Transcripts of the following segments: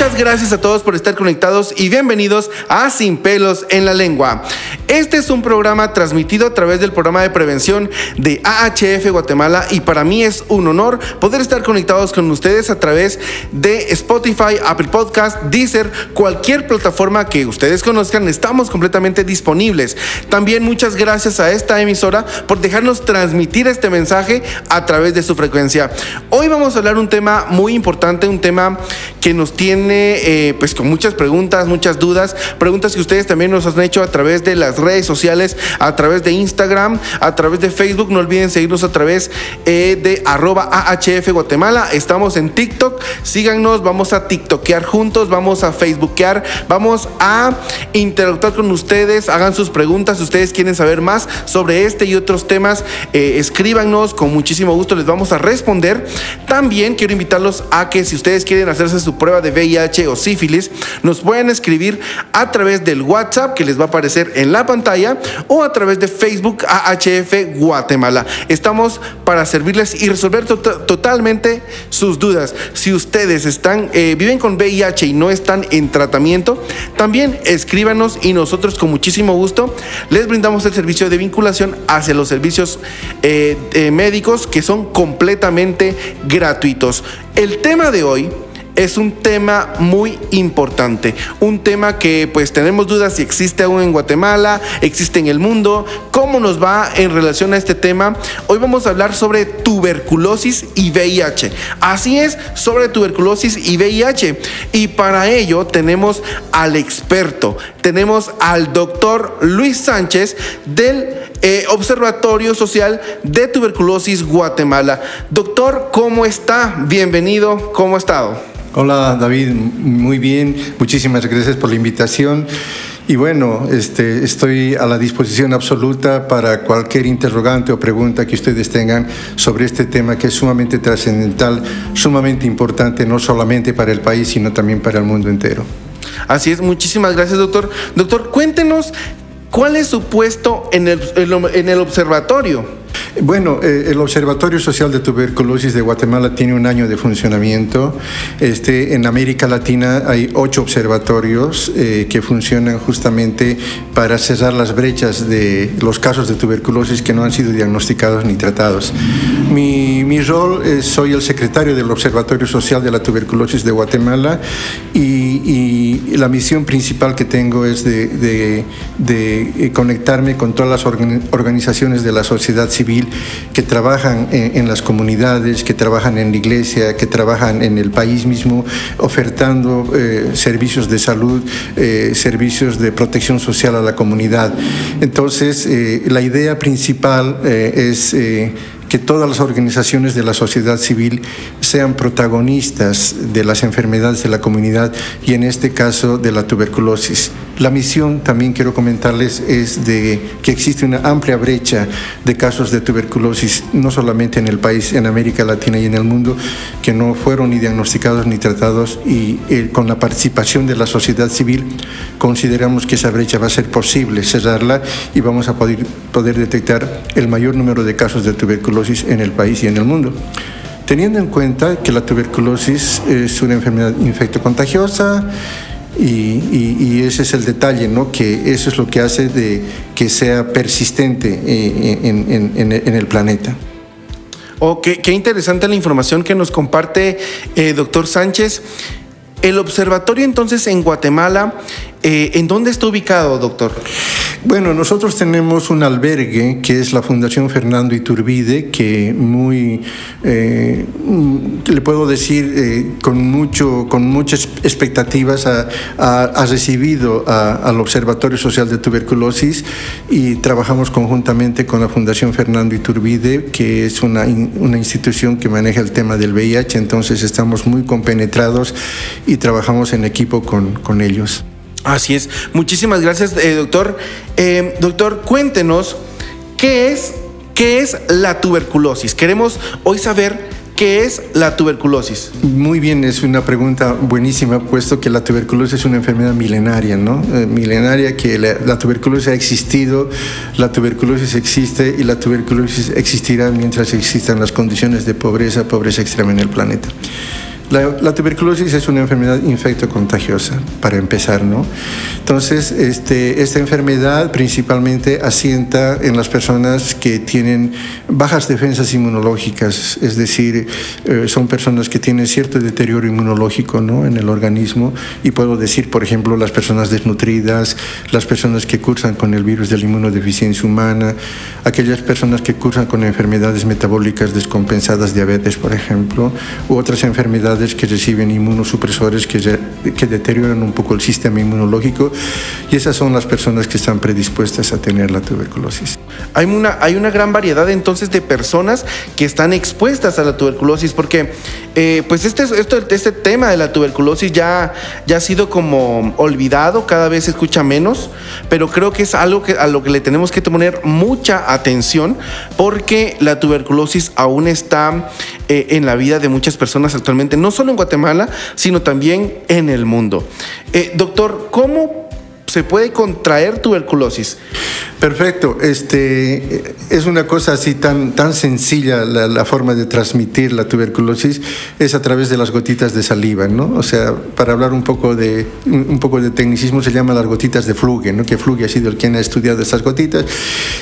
Muchas gracias a todos por estar conectados y bienvenidos a Sin pelos en la lengua. Este es un programa transmitido a través del programa de prevención de AHF Guatemala y para mí es un honor poder estar conectados con ustedes a través de Spotify, Apple Podcast, Deezer, cualquier plataforma que ustedes conozcan, estamos completamente disponibles. También muchas gracias a esta emisora por dejarnos transmitir este mensaje a través de su frecuencia. Hoy vamos a hablar un tema muy importante, un tema que nos tiene eh, pues con muchas preguntas, muchas dudas, preguntas que ustedes también nos han hecho a través de las redes sociales, a través de Instagram, a través de Facebook. No olviden seguirnos a través eh, de arroba AHF Guatemala. Estamos en TikTok. Síganos, vamos a TikTokear juntos, vamos a Facebookear, vamos a interactuar con ustedes. Hagan sus preguntas si ustedes quieren saber más sobre este y otros temas. Eh, escríbanos, con muchísimo gusto les vamos a responder. También quiero invitarlos a que si ustedes quieren hacerse su prueba de VIH o sífilis, nos pueden escribir a través del WhatsApp que les va a aparecer en la pantalla o a través de Facebook AHF Guatemala. Estamos para servirles y resolver tota-, totalmente sus dudas. Si ustedes están, eh, viven con VIH y no están en tratamiento, también escríbanos y nosotros con muchísimo gusto les brindamos el servicio de vinculación hacia los servicios eh, eh, médicos que son completamente gratuitos. El tema de hoy es un tema muy importante, un tema que pues tenemos dudas si existe aún en Guatemala, existe en el mundo, cómo nos va en relación a este tema. Hoy vamos a hablar sobre tuberculosis y VIH. Así es, sobre tuberculosis y VIH. Y para ello tenemos al experto, tenemos al doctor Luis Sánchez del eh, Observatorio Social de Tuberculosis Guatemala. Doctor, ¿cómo está? Bienvenido, ¿cómo ha estado? Hola David, muy bien, muchísimas gracias por la invitación. Y bueno, este, estoy a la disposición absoluta para cualquier interrogante o pregunta que ustedes tengan sobre este tema que es sumamente trascendental, sumamente importante, no solamente para el país, sino también para el mundo entero. Así es, muchísimas gracias doctor. Doctor, cuéntenos cuál es su puesto en el, en el observatorio. Bueno, eh, el Observatorio Social de Tuberculosis de Guatemala tiene un año de funcionamiento. Este, en América Latina hay ocho observatorios eh, que funcionan justamente para cerrar las brechas de los casos de tuberculosis que no han sido diagnosticados ni tratados. Mi, mi rol es, soy el secretario del Observatorio Social de la Tuberculosis de Guatemala y, la misión principal que tengo es de, de conectarme con todas las organizaciones de la sociedad civil que trabajan en, las comunidades, que trabajan en la iglesia, que trabajan en el país mismo, ofertando eh, servicios de salud, eh, servicios de protección social a la comunidad. Entonces, eh, la idea principal es que todas las organizaciones de la sociedad civil sean protagonistas de las enfermedades de la comunidad y en este caso de la tuberculosis. La misión, también quiero comentarles, es de que existe una amplia brecha de casos de tuberculosis, no solamente en el país, en América Latina y en el mundo, que no fueron ni diagnosticados ni tratados y eh, con la participación de la sociedad civil consideramos que esa brecha va a ser posible cerrarla y vamos a poder, poder detectar el mayor número de casos de tuberculosis en el país y en el mundo teniendo en cuenta que la tuberculosis es una enfermedad infectocontagiosa, y, ese es el detalle, ¿no? que eso es lo que hace de que sea persistente eh, en, el planeta. Oh, qué, interesante la información que nos comparte eh, doctor Sánchez. El observatorio entonces en Guatemala, eh, ¿en dónde está ubicado, doctor? Bueno, nosotros tenemos un albergue que es la Fundación Fernando Iturbide, que muy, eh, le puedo decir, eh, con, mucho, con muchas expectativas ha, recibido al Observatorio Social de Tuberculosis y trabajamos conjuntamente con la Fundación Fernando Iturbide, que es una, una institución que maneja el tema del VIH, entonces estamos muy compenetrados y trabajamos en equipo con ellos. Así es. Muchísimas gracias, eh, doctor. Eh, doctor, cuéntenos qué es, qué es la tuberculosis. Queremos hoy saber ¿Qué es la tuberculosis? Muy bien, es una pregunta buenísima, puesto que la tuberculosis es una enfermedad milenaria, ¿no? Eh, milenaria que la, tuberculosis ha existido, la tuberculosis existe y la tuberculosis existirá mientras existan las condiciones de pobreza, pobreza extrema en el planeta. La, tuberculosis es una enfermedad infecto-contagiosa, para empezar, ¿no? Entonces, este, esta enfermedad principalmente asienta en las personas que tienen bajas defensas inmunológicas, es decir, eh, son personas que tienen cierto deterioro inmunológico ¿no? en el organismo, y puedo decir, por ejemplo, las personas desnutridas, las personas que cursan con el virus de la inmunodeficiencia humana, aquellas personas que cursan con enfermedades metabólicas descompensadas, diabetes, por ejemplo, u otras enfermedades que reciben inmunosupresores que, que deterioran un poco el sistema inmunológico y esas son las personas que están predispuestas a tener la tuberculosis. Hay una, hay una gran variedad entonces de personas que están expuestas a la tuberculosis porque eh, pues este, esto, este tema de la tuberculosis ya, ya ha sido como olvidado, cada vez se escucha menos, pero creo que es algo que, a lo que le tenemos que poner mucha atención porque la tuberculosis aún está eh, en la vida de muchas personas actualmente, no solo en Guatemala, sino también en el mundo. Eh, doctor, ¿cómo se puede contraer tuberculosis? Perfecto. Este, es una cosa así tan, tan sencilla la, forma de transmitir la tuberculosis es a través de las gotitas de saliva, ¿no? O sea, para hablar un poco de, un poco de tecnicismo se llama las gotitas de fluge, ¿no? Que fluge ha sido el quien ha estudiado esas gotitas.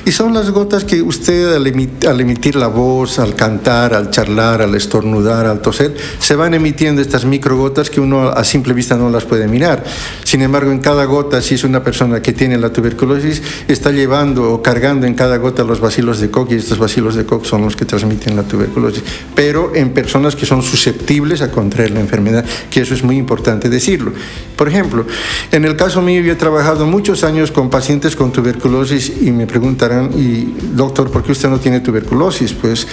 Y son las gotas que usted al, al emitir la voz, al cantar, al charlar, al estornudar, al toser, se van emitiendo estas microgotas que uno a simple vista no las puede mirar. Sin embargo, en cada gota, si es una persona que tiene la tuberculosis, está llevando llevando o cargando en cada gota los bacilos de Koch y estos bacilos de Koch son los que transmiten la tuberculosis, pero en personas que son susceptibles a contraer la enfermedad, que eso es muy importante decirlo. Por ejemplo, en el caso mío yo he trabajado muchos años con pacientes con tuberculosis y me preguntarán, y doctor, ¿por qué usted no tiene tuberculosis? Pues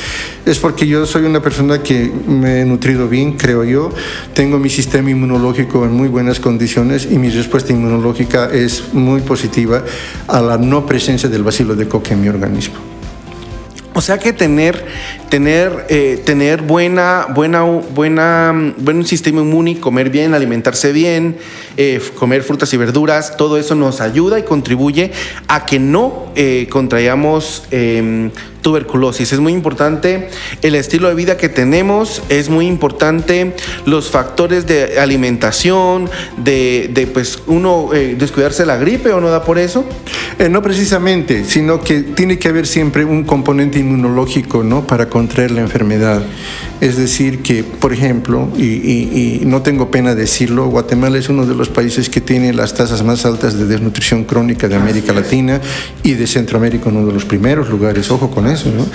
es porque yo soy una persona que me he nutrido bien, creo yo, tengo mi sistema inmunológico en muy buenas condiciones y mi respuesta inmunológica es muy positiva a la no presencia del bacilo de coque en mi organismo. O sea que tener, tener, eh, tener buena, buena, buena, buen sistema inmune, comer bien, alimentarse bien, eh, comer frutas y verduras, todo eso nos ayuda y contribuye a que no eh, contraigamos em, tuberculosis. Es muy importante el estilo de vida que tenemos, es muy importante los factores de alimentación, de, pues uno eh, descuidarse la gripe o no da por eso. Eh, no precisamente, sino que tiene que haber siempre un componente inmunológico ¿no? para contraer la enfermedad. Es decir, que, por ejemplo, y, no tengo pena decirlo, Guatemala es uno de los países que tiene las tasas más altas de desnutrición crónica de América Latina y de Centroamérica, uno de los primeros lugares, ojo con eso. ¿no?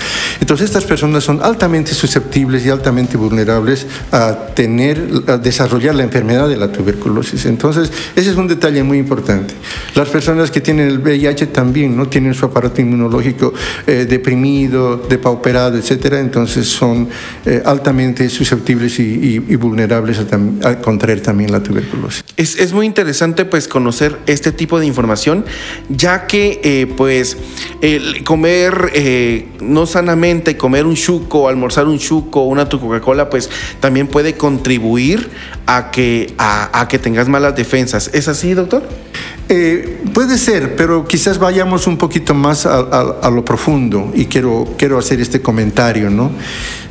Entonces, estas personas son altamente susceptibles y altamente vulnerables a tener, a desarrollar la enfermedad de la tuberculosis. Entonces, ese es un detalle muy importante. Las personas que tienen el VIH también no tienen su aparato inmunológico eh, deprimido, depauperado, etcétera, entonces son eh, altamente susceptibles y, vulnerables a, contraer también la tuberculosis. Es, muy interesante pues conocer este tipo de información, ya que eh, pues comer eh, no sanamente, comer un chuco, almorzar un chuco, una tu Coca-Cola, pues también puede contribuir a que, a, que tengas malas defensas. ¿Es así, doctor? Eh, puede ser, pero quizás vayamos un poquito más a, a, lo profundo y quiero, quiero hacer este comentario, ¿no?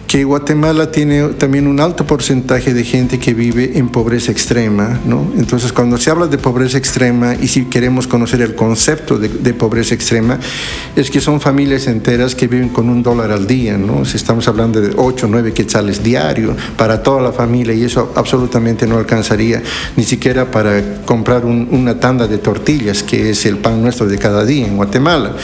Que Guatemala tiene también un alto porcentaje de gente que vive en pobreza extrema, ¿no? Entonces, cuando se habla de pobreza extrema y si queremos conocer el concepto de, pobreza extrema, es que son familias enteras que viven con un dólar al día, ¿no? Si estamos hablando de 8 o 9 quetzales diario para toda la familia y eso absolutamente no alcanzaría ni siquiera para comprar una tanda de tortillas, que es el pan nuestro de cada día en Guatemala.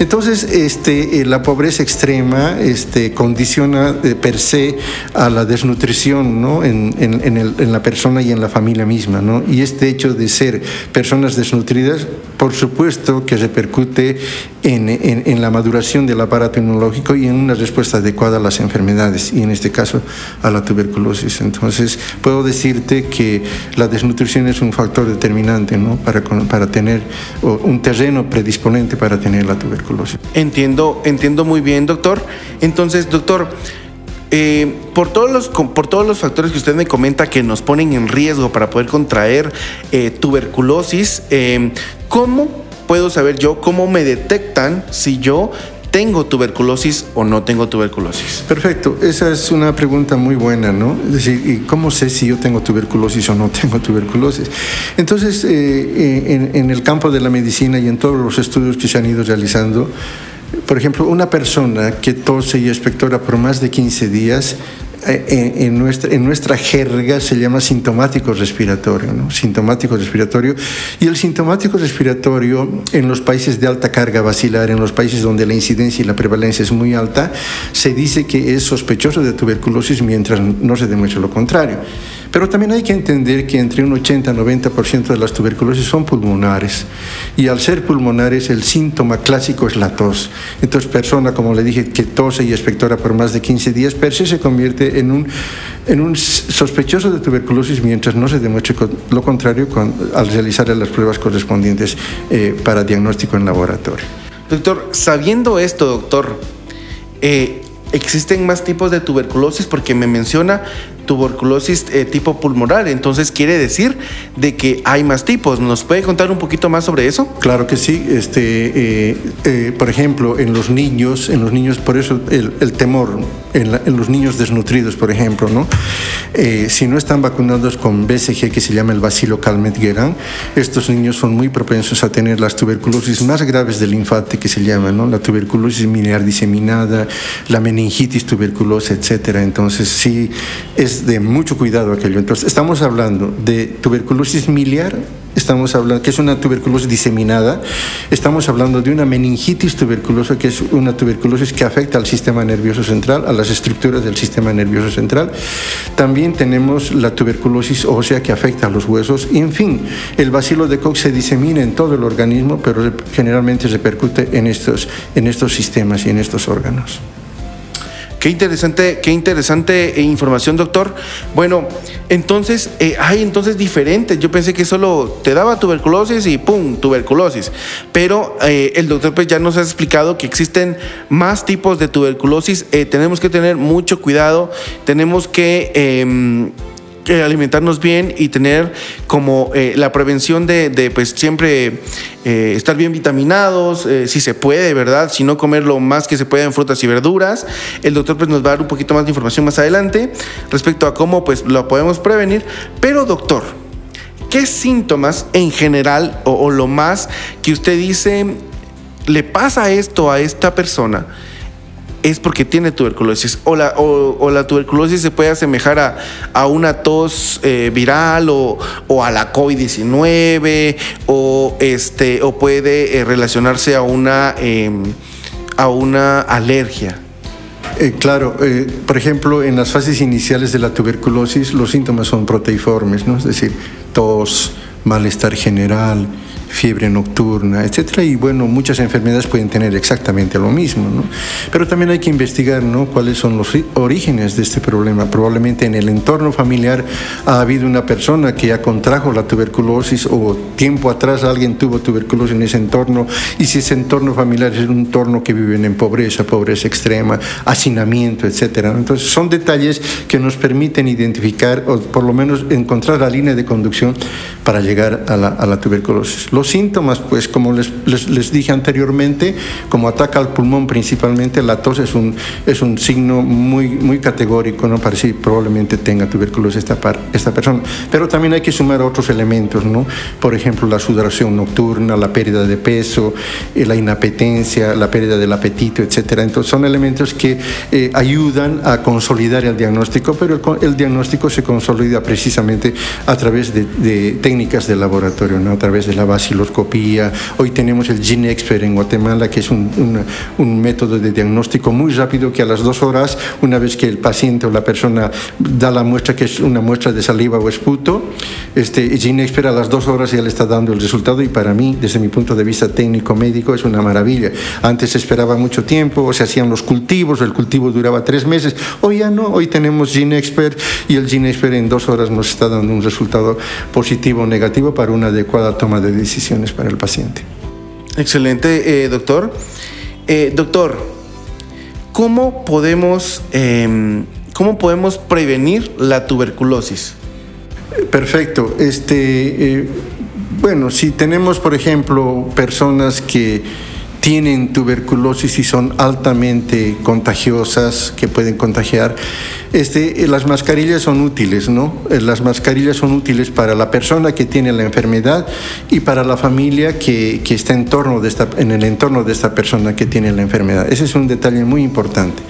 Entonces, este, eh, la pobreza extrema este, condiciona per se a la desnutrición ¿no? en, en, en, la persona y en la familia misma. ¿no? Y este hecho de ser personas desnutridas, por supuesto que repercute en, en, la maduración del aparato inmunológico y en una respuesta adecuada a las enfermedades, y en este caso a la tuberculosis. Entonces, puedo decirte que la desnutrición es un factor determinante ¿no? para, para tener un terreno predisponente para tener la tuberculosis. Entiendo, entiendo muy bien, doctor. Entonces, doctor, eh, por, todos los, por todos los factores que usted me comenta que nos ponen en riesgo para poder contraer eh, tuberculosis, eh, ¿cómo puedo saber yo, cómo me detectan si yo ¿tengo tuberculosis o no tengo tuberculosis? Perfecto, esa es una pregunta muy buena, ¿no? Es decir, ¿y ¿cómo sé si yo tengo tuberculosis o no tengo tuberculosis? Entonces, eh, en, en el campo de la medicina y en todos los estudios que se han ido realizando, por ejemplo, una persona que tose y expectora por más de 15 días, eh, en, nuestra, en nuestra jerga se llama sintomático respiratorio, ¿no? sintomático respiratorio. Y el sintomático respiratorio en los países de alta carga vacilar, en los países donde la incidencia y la prevalencia es muy alta, se dice que es sospechoso de tuberculosis mientras no se demuestre lo contrario. Pero también hay que entender que entre un 80 y 90% de las tuberculosis son pulmonares. Y al ser pulmonares, el síntoma clásico es la tos. Entonces, persona, como le dije, que tose y expectora por más de 15 días, per se se convierte en un, en un sospechoso de tuberculosis mientras no se demuestre lo contrario al realizar las pruebas correspondientes eh, para diagnóstico en laboratorio. Doctor, sabiendo esto, doctor, eh, existen más tipos de tuberculosis porque me menciona tuberculosis eh, tipo pulmonar, entonces quiere decir de que hay más tipos. ¿Nos puede contar un poquito más sobre eso? Claro que sí. Este, eh, eh, por ejemplo, en los niños, en los niños, por eso el, temor en, los niños desnutridos, por ejemplo, ¿no? si no están vacunados con BCG, que se llama el bacilo calmet-guerin, estos niños son muy propensos a tener las tuberculosis más graves del infante, que se llama, ¿no? La tuberculosis miliar diseminada, la meningitis tuberculosa, etcétera. Entonces, sí, es de mucho cuidado aquello. Entonces, estamos hablando de tuberculosis miliar, estamos hablando que es una tuberculosis diseminada, estamos hablando de una meningitis tuberculosa, que es una tuberculosis que afecta al sistema nervioso central, a las estructuras del sistema nervioso central. También tenemos la tuberculosis ósea que afecta a los huesos. En fin, el bacilo de Koch se disemina en todo el organismo, pero generalmente repercute en estos, en estos sistemas y en estos órganos. Qué interesante, qué interesante eh, información, doctor. Bueno, entonces, eh, hay entonces diferentes. Yo pensé que solo te daba tuberculosis y ¡pum! tuberculosis. Pero eh, el doctor pues ya nos ha explicado que existen más tipos de tuberculosis. tenemos que tener mucho cuidado. Tenemos que alimentarnos bien y tener como eh, la prevención de, pues siempre eh, estar bien vitaminados, eh, si se puede, ¿verdad? Si no comer lo más que se pueda en frutas y verduras. El doctor pues nos va a dar un poquito más de información más adelante respecto a cómo pues lo podemos prevenir. Pero doctor, ¿qué síntomas en general o lo más que usted dice le pasa esto a esta persona? Es porque tiene tuberculosis. O la, tuberculosis se puede asemejar a, una tos eh, viral o, a la COVID-19 o, este, o puede eh, relacionarse a una, em, a una alergia. Eh, claro, por ejemplo, en las fases iniciales de la tuberculosis los síntomas son proteiformes, ¿no? es decir, tos, malestar general, fiebre nocturna, etcétera, y bueno, muchas enfermedades pueden tener exactamente lo mismo, ¿no? Pero también hay que investigar, ¿no? Cuáles son los orígenes de este problema. Probablemente en el entorno familiar ha habido una persona que ya contrajo la tuberculosis o tiempo atrás alguien tuvo tuberculosis en ese entorno y si ese entorno familiar es un entorno que viven en pobreza, pobreza extrema, hacinamiento, etcétera. Entonces son detalles que nos permiten identificar o por lo menos encontrar la línea de conducción para llegar a la, tuberculosis. Los síntomas, pues como les, les, dije anteriormente, como ataca al pulmón principalmente, la tos es un, es un signo muy, muy categórico ¿no? para si probablemente tenga tuberculosis esta, esta persona. Pero también hay que sumar otros elementos, ¿no? por ejemplo, la sudoración nocturna, la pérdida de peso, eh, la inapetencia, la pérdida del apetito, etc. Entonces son elementos que eh, ayudan a consolidar el diagnóstico, pero el, el, diagnóstico se consolida precisamente a través de, de técnicas de laboratorio, ¿no? a través de la base Hoy tenemos el GeneXpert en Guatemala, que es un, un, método de diagnóstico muy rápido que a las dos horas, una vez que el paciente o la persona da la muestra, que es una muestra de saliva o esputo, este GeneXpert a las dos horas ya le está dando el resultado y para mí, desde mi punto de vista técnico-médico, es una maravilla. Antes se esperaba mucho tiempo, se hacían los cultivos, el cultivo duraba tres meses. Hoy ya no, hoy tenemos GeneXpert y el GeneXpert en dos horas nos está dando un resultado positivo o negativo para una adecuada toma de decisión para el paciente. Excelente, eh, doctor. Eh, doctor, ¿cómo podemos, em, ¿cómo podemos prevenir la tuberculosis? Perfecto. Este, eh, bueno, si tenemos, por ejemplo, personas que tienen tuberculosis y son altamente contagiosas, que pueden contagiar, este, las mascarillas son útiles, ¿no? Las mascarillas son útiles para la persona que tiene la enfermedad y para la familia que, que está en, torno de esta, en el entorno de esta persona que tiene la enfermedad. Ese es un detalle muy importante.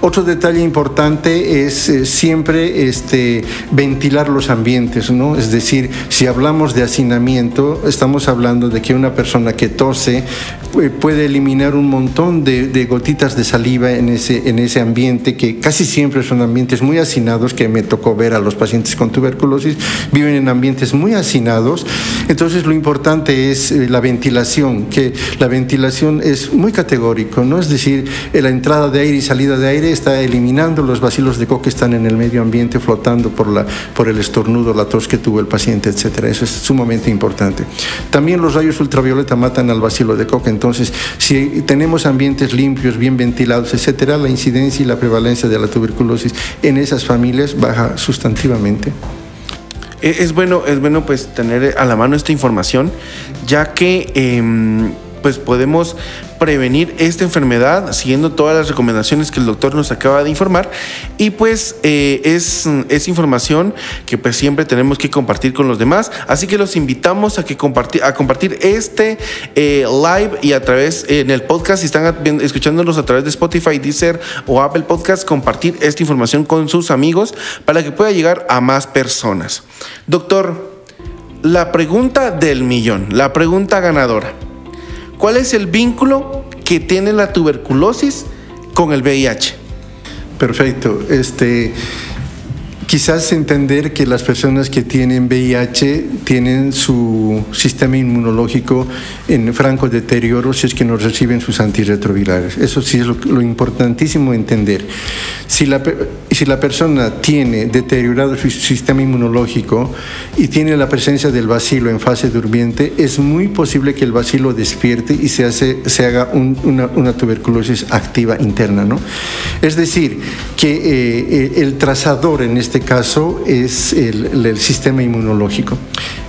Otro detalle importante es eh, siempre este, ventilar los ambientes, ¿no? Es decir, si hablamos de hacinamiento, estamos hablando de que una persona que tose eh, puede eliminar un montón de, de gotitas de saliva en ese, en ese ambiente que casi siempre son ambientes muy hacinados, que me tocó ver a los pacientes con tuberculosis, viven en ambientes muy hacinados. Entonces lo importante es eh, la ventilación, que la ventilación es muy categórico, ¿no? Es decir, eh, la entrada de aire y salida de aire está eliminando los bacilos de coque que están en el medio ambiente flotando por, la, por el estornudo, la tos que tuvo el paciente, etcétera. Eso es sumamente importante. También los rayos ultravioleta matan al bacilo de coque, entonces si tenemos ambientes limpios, bien ventilados, etcétera, la incidencia y la prevalencia de la tuberculosis en esas familias baja sustantivamente. E, es bueno, es bueno pues tener a la mano esta información, ya que em, pues podemos prevenir esta enfermedad siguiendo todas las recomendaciones que el doctor nos acaba de informar. Y pues eh, es, es, información que pues siempre tenemos que compartir con los demás. Así que los invitamos a que compartir a compartir este eh, live y a través en el podcast. Si están escuchándonos a través de Spotify, Deezer o Apple Podcast compartir esta información con sus amigos para que pueda llegar a más personas. Doctor la pregunta del millón la pregunta ganadora ¿Cuál es el vínculo que tiene la tuberculosis con el VIH? Perfecto. Este, Quizás entender que las personas que tienen VIH tienen su sistema inmunológico en franco deterioro si es que no reciben sus antirretrovirales. Eso sí es lo, importantísimo entender. Si la, si la persona tiene deteriorado su sistema inmunológico y tiene la presencia del bacilo en fase durmiente, es muy posible que el bacilo despierte y se, haga una, tuberculosis activa interna. ¿no? Es decir, que eh, eh, el trazador en este caso es el, sistema inmunológico.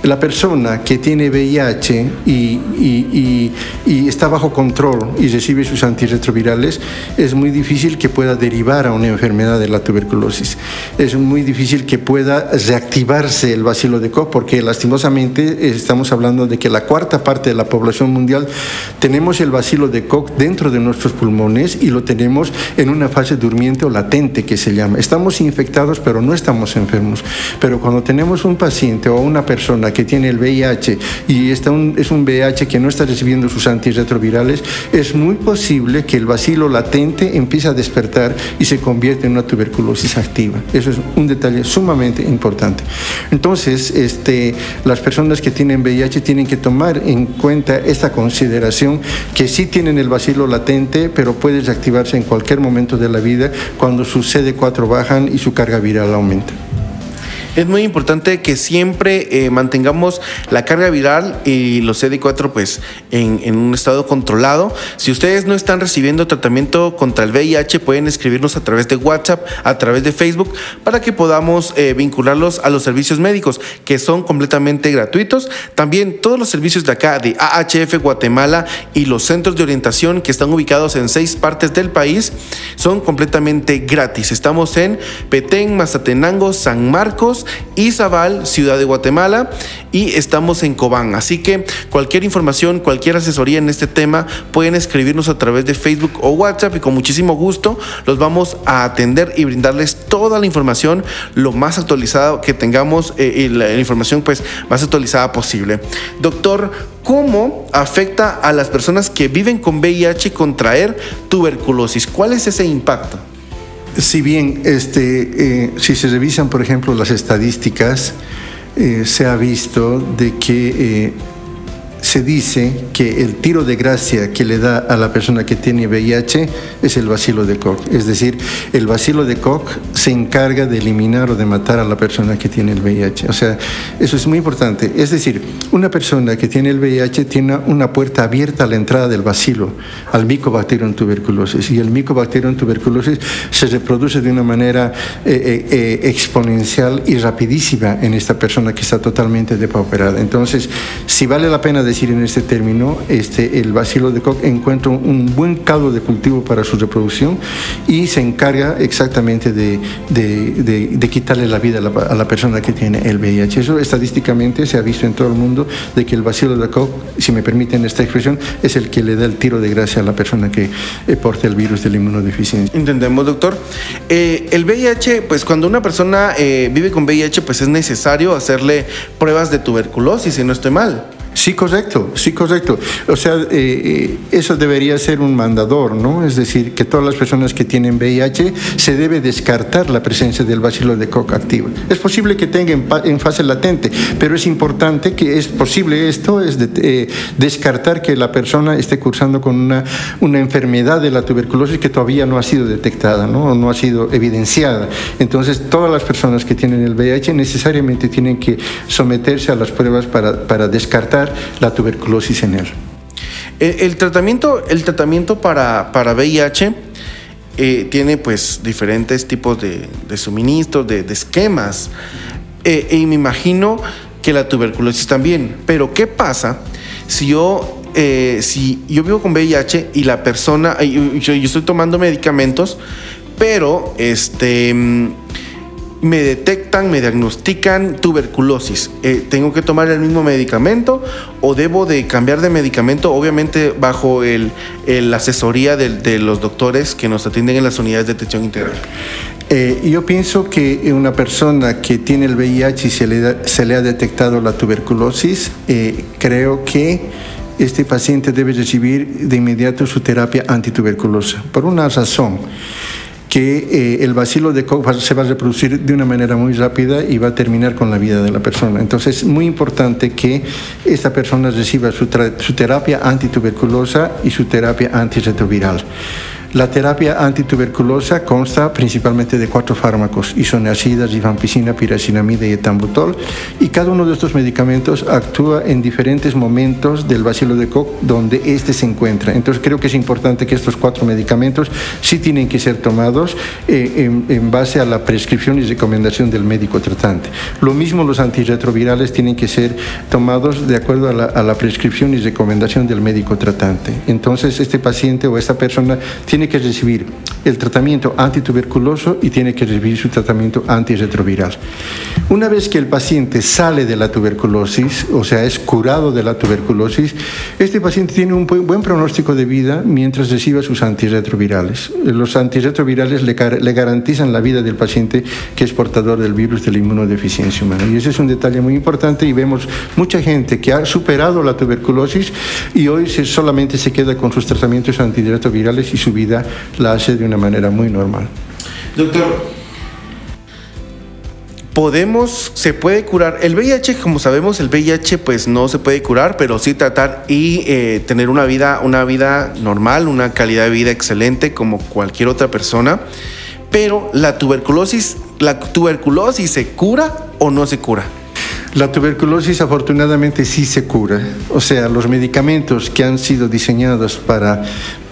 La persona que tiene VIH y, está bajo control y recibe sus antirretrovirales, es muy difícil que pueda derivar a una enfermedad de la tuberculosis. Es muy difícil que pueda reactivarse el bacilo de Koch, porque lastimosamente estamos hablando de que la cuarta parte de la población mundial tenemos el bacilo de Koch dentro de nuestros pulmones y lo tenemos en una fase durmiente o latente que se llama. Estamos infectados, pero no estamos enfermos. Pero cuando tenemos un paciente o una persona que tiene el VIH y está es un VIH que no está recibiendo sus antirretrovirales, es muy posible que el bacilo latente empiece a despertar y se convierta en una tuberculosis activa. Eso es un detalle sumamente importante. Entonces, este, las personas que tienen VIH tienen que tomar en cuenta esta consideración que sí tienen el bacilo latente, pero puede reactivarse en cualquier momento de la vida cuando su CD4 bajan y su carga viral aumenta. Es muy importante que siempre eh, mantengamos la carga viral y los CD4 pues en, un estado controlado. Si ustedes no están recibiendo tratamiento contra el VIH, pueden escribirnos a través de WhatsApp, a través de Facebook, para que podamos eh, vincularlos a los servicios médicos, que son completamente gratuitos. También todos los servicios de acá, de AHF Guatemala y los centros de orientación que están ubicados en seis partes del país, son completamente gratis. Estamos en Petén, Mazatenango, San Marcos, Izabal, Ciudad de Guatemala, y estamos en Cobán. Así que cualquier información, cualquier asesoría en este tema, pueden escribirnos a través de Facebook o WhatsApp y con muchísimo gusto los vamos a atender y brindarles toda la información lo más actualizada que tengamos eh, y la, información pues más actualizada posible. Doctor, ¿cómo afecta a las personas que viven con VIH contraer tuberculosis? ¿Cuál es ese impacto? Si bien este, eh, si se revisan, por ejemplo, las estadísticas, eh, se ha visto de que eh, se dice que el tiro de gracia que le da a la persona que tiene VIH es el vacilo de Koch. Es decir, el vacilo de Koch se encarga de eliminar o de matar a la persona que tiene el VIH. O sea, eso es muy importante. Es decir, una persona que tiene el VIH tiene una puerta abierta a la entrada del vacilo, al Mycobacterium tuberculosis. Y el Mycobacterium tuberculosis se reproduce de una manera eh, eh, eh, exponencial y rapidísima en esta persona que está totalmente depauperada. Entonces, si vale la pena decir decir en este término, este, el bacilo de Koch encuentra un buen caldo de cultivo para su reproducción y se encarga exactamente de, quitarle la vida a la, a la, persona que tiene el VIH. Eso estadísticamente se ha visto en todo el mundo de que el bacilo de Koch, si me permiten esta expresión, es el que le da el tiro de gracia a la persona que eh, porta el virus de la inmunodeficiencia. Entendemos, doctor. Eh, el VIH, pues cuando una persona eh, vive con VIH, pues es necesario hacerle pruebas de tuberculosis, si no estoy mal. Sí, correcto, sí, correcto. O sea, eh, eh, eso debería ser un mandador, ¿no? Es decir, que todas las personas que tienen VIH se debe descartar la presencia del bacilo de coca activo. Es posible que tenga en, fase latente, pero es importante que es posible esto, es eh, descartar que la persona esté cursando con una, una enfermedad de la tuberculosis que todavía no ha sido detectada, ¿no? O no ha sido evidenciada. Entonces, todas las personas que tienen el VIH necesariamente tienen que someterse a las pruebas para, para descartar la tuberculosis en él. El, tratamiento, el tratamiento para, para VIH eh, tiene pues diferentes tipos de, de suministros, de, esquemas. Eh, y me imagino que la tuberculosis también. Pero ¿qué pasa si yo, eh, si yo vivo con VIH y la persona, yo, yo estoy tomando medicamentos, pero este me detectan, me diagnostican tuberculosis. Eh, ¿Tengo que tomar el mismo medicamento o debo de cambiar de medicamento? Obviamente bajo el, la asesoría de, los doctores que nos atienden en las unidades de detección integral. Eh, yo pienso que una persona que tiene el VIH y se le, se le ha detectado la tuberculosis, eh, creo que este paciente debe recibir de inmediato su terapia antituberculosa, por una razón que eh, el bacilo de Koch se va a reproducir de una manera muy rápida y va a terminar con la vida de la persona. Entonces es muy importante que esta persona reciba su, su terapia antituberculosa y su terapia antirretroviral. La terapia antituberculosa consta principalmente de cuatro fármacos, isoniazida, rifampicina, piracinamida y etambutol, y cada uno de estos medicamentos actúa en diferentes momentos del bacilo de Koch donde éste se encuentra. Entonces creo que es importante que estos cuatro medicamentos sí tienen que ser tomados eh, en, base a la prescripción y recomendación del médico tratante. Lo mismo los antirretrovirales tienen que ser tomados de acuerdo a la, a la prescripción y recomendación del médico tratante. Entonces este paciente o esta persona tiene tiene que recibir el tratamiento antituberculoso y tiene que recibir su tratamiento antirretroviral. Una vez que el paciente sale de la tuberculosis, o sea, es curado de la tuberculosis, este paciente tiene un buen pronóstico de vida mientras reciba sus antirretrovirales. Los antirretrovirales le, le garantizan la vida del paciente que es portador del virus de la inmunodeficiencia humana. Y ese es un detalle muy importante y vemos mucha gente que ha superado la tuberculosis y hoy solamente se queda con sus tratamientos antirretrovirales y su vida la hace de una manera muy normal. Doctor, podemos, se puede curar. El VIH, como sabemos, el VIH pues no se puede curar, pero sí tratar y eh, tener una vida, una vida normal, una calidad de vida excelente como cualquier otra persona. Pero la tuberculosis, la tuberculosis se cura o no se cura? La tuberculosis afortunadamente sí se cura. O sea, los medicamentos que han sido diseñados para,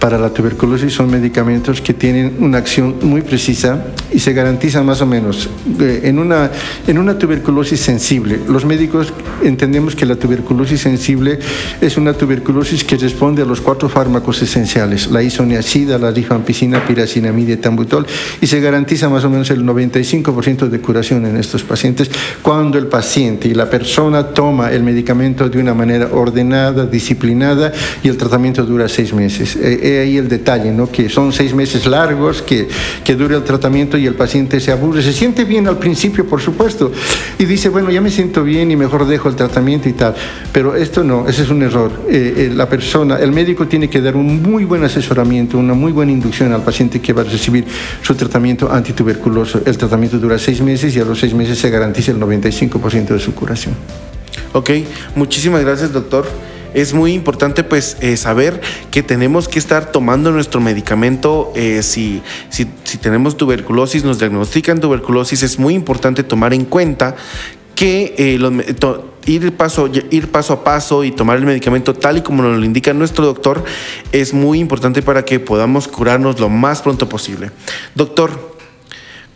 para la tuberculosis son medicamentos que tienen una acción muy precisa y se garantizan más o menos eh, en, una, en una tuberculosis sensible. Los médicos entendemos que la tuberculosis sensible es una tuberculosis que responde a los cuatro fármacos esenciales, la isoniazida, la rifampicina, piracinamida y tambutol, y se garantiza más o menos el 95% de curación en estos pacientes cuando el paciente la persona toma el medicamento de una manera ordenada, disciplinada y el tratamiento dura seis meses. Es ahí el detalle, ¿no? que son seis meses largos, que, que dura el tratamiento y el paciente se aburre. Se siente bien al principio, por supuesto, y dice, bueno, ya me siento bien y mejor dejo el tratamiento y tal. Pero esto no, ese es un error. Eh, eh, la persona, el médico tiene que dar un muy buen asesoramiento, una muy buena inducción al paciente que va a recibir su tratamiento antituberculoso. El tratamiento dura seis meses y a los seis meses se garantiza el 95% de su cura. Ok, muchísimas gracias doctor. Es muy importante pues eh, saber que tenemos que estar tomando nuestro medicamento eh, si, si, tenemos tuberculosis, nos diagnostican tuberculosis, es muy importante tomar en cuenta que eh, ir, paso, ir paso a paso y tomar el medicamento tal y como nos lo indica nuestro doctor es muy importante para que podamos curarnos lo más pronto posible. Doctor,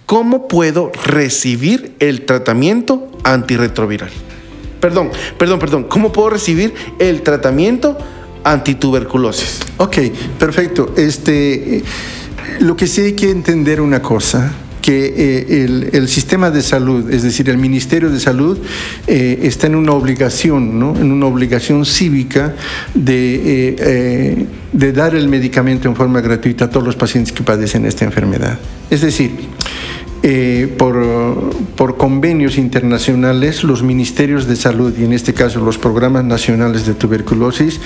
¿cómo puedo recibir el tratamiento antirretroviral? Perdón, perdón, perdón, cómo puedo recibir el tratamiento antituberculosis? Ok, perfecto. Este, lo que sí hay que entender una cosa que eh, el, sistema de salud, es decir, el Ministerio de Salud, eh, está en una obligación, ¿no? en una obligación cívica de, eh, de dar el medicamento en forma gratuita a todos los pacientes que padecen esta enfermedad. Es decir, eh, por, por, convenios internacionales, los ministerios de salud y en este caso los programas nacionales de tuberculosis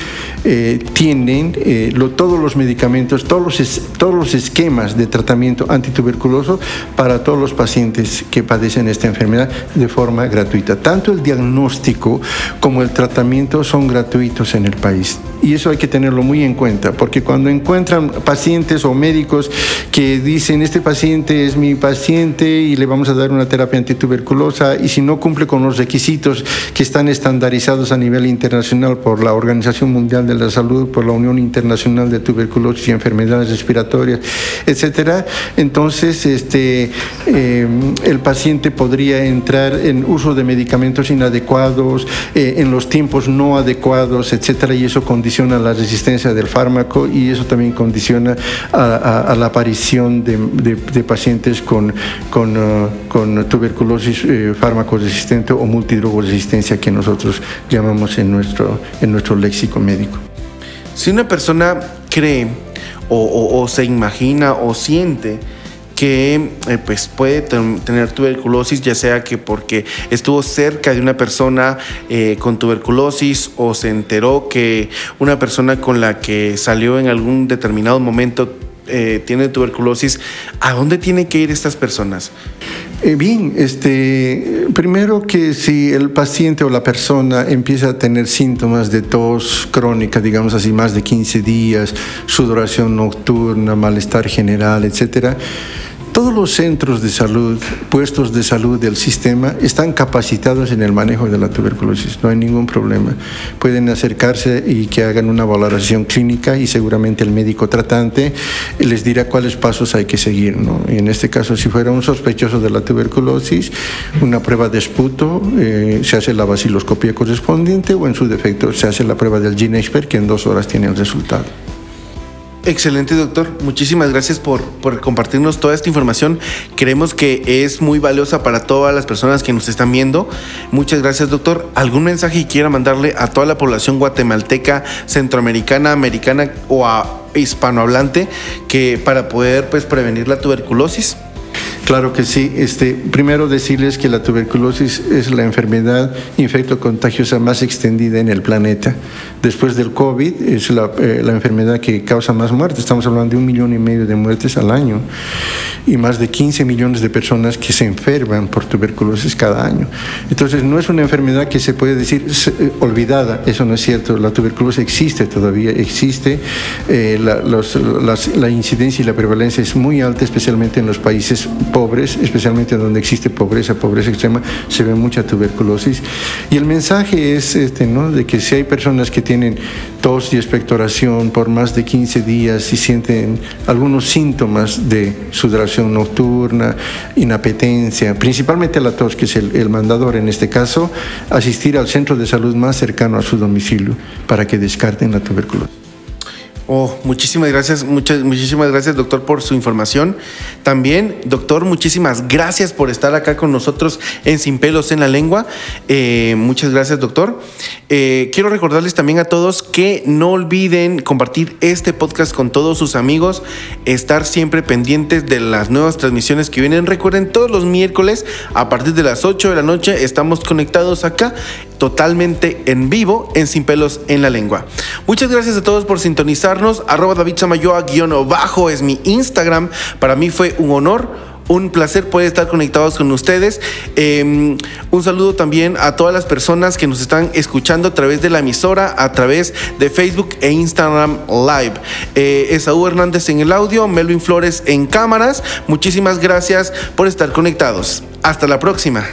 eh, tienen eh, todos los medicamentos, todos los, todos los esquemas de tratamiento antituberculoso para todos los pacientes que padecen esta enfermedad de forma gratuita. Tanto el diagnóstico como el tratamiento son gratuitos en el país. Y eso hay que tenerlo muy en cuenta, porque cuando encuentran pacientes o médicos que dicen, este paciente es mi paciente, y le vamos a dar una terapia antituberculosa y si no cumple con los requisitos que están estandarizados a nivel internacional por la Organización Mundial de la Salud, por la Unión Internacional de Tuberculosis y Enfermedades Respiratorias, etcétera, entonces este, eh, el paciente podría entrar en uso de medicamentos inadecuados, eh, en los tiempos no adecuados, etcétera, y eso condiciona la resistencia del fármaco y eso también condiciona a, la aparición de pacientes con con, uh, con tuberculosis eh, fármaco resistente o multidrogoresistencia que nosotros llamamos en nuestro, en nuestro léxico médico. Si una persona cree o, se imagina o siente que eh, pues puede tener tuberculosis, ya sea que porque estuvo cerca de una persona eh, con tuberculosis o se enteró que una persona con la que salió en algún determinado momento eh, tiene tuberculosis, ¿a dónde tienen que ir estas personas? Eh, bien, este, primero que si el paciente o la persona empieza a tener síntomas de tos crónica, digamos así, más de 15 días, sudoración nocturna, malestar general, etcétera, todos los centros de salud, puestos de salud del sistema, están capacitados en el manejo de la tuberculosis, no hay ningún problema. Pueden acercarse y que hagan una valoración clínica y seguramente el médico tratante les dirá cuáles pasos hay que seguir. ¿no? En este caso, si fuera un sospechoso de la tuberculosis, una prueba de esputo, eh, se hace la vaciloscopia correspondiente o en su defecto se hace la prueba del gene expert que en dos horas tiene el resultado. Excelente, doctor. Muchísimas gracias por, por, compartirnos toda esta información. Creemos que es muy valiosa para todas las personas que nos están viendo. Muchas gracias, doctor. ¿Algún mensaje que quiera mandarle a toda la población guatemalteca, centroamericana, americana o a hispanohablante que para poder pues, prevenir la tuberculosis? Claro que sí. Este, primero decirles que la tuberculosis es la enfermedad infecto-contagiosa más extendida en el planeta. Después del COVID es la, eh, enfermedad que causa más muertes. Estamos hablando de un millón y medio de muertes al año y más de 15 millones de personas que se enferman por tuberculosis cada año. Entonces no es una enfermedad que se puede decir eh, olvidada. Eso no es cierto. La tuberculosis existe todavía, existe. Eh, la, la incidencia y la prevalencia es muy alta, especialmente en los países pobres, especialmente donde existe pobreza, pobreza extrema, se ve mucha tuberculosis. Y el mensaje es este, ¿no? de que si hay personas que tienen tos y expectoración por más de 15 días y sienten algunos síntomas de sudoración nocturna, inapetencia, principalmente la tos, que es el, mandador en este caso, asistir al centro de salud más cercano a su domicilio para que descarten la tuberculosis. Oh, muchísimas gracias, muchas, muchísimas gracias, doctor, por su información. También, doctor, muchísimas gracias por estar acá con nosotros en Sin Pelos en la Lengua. Eh, muchas gracias, doctor. Eh, quiero recordarles también a todos que no olviden compartir este podcast con todos sus amigos, estar siempre pendientes de las nuevas transmisiones que vienen. Recuerden, todos los miércoles a partir de las 8 de la noche estamos conectados acá totalmente en vivo en Sin Pelos en la Lengua. Muchas gracias a todos por sintonizarnos. Arroba David es mi Instagram. Para mí fue un honor un placer poder estar conectados con ustedes. Em, un saludo también a todas las personas que nos están escuchando a través de la emisora, a través de Facebook e Instagram Live. Eh, Esaú Hernández en el audio, Melvin Flores en cámaras. Muchísimas gracias por estar conectados. Hasta la próxima.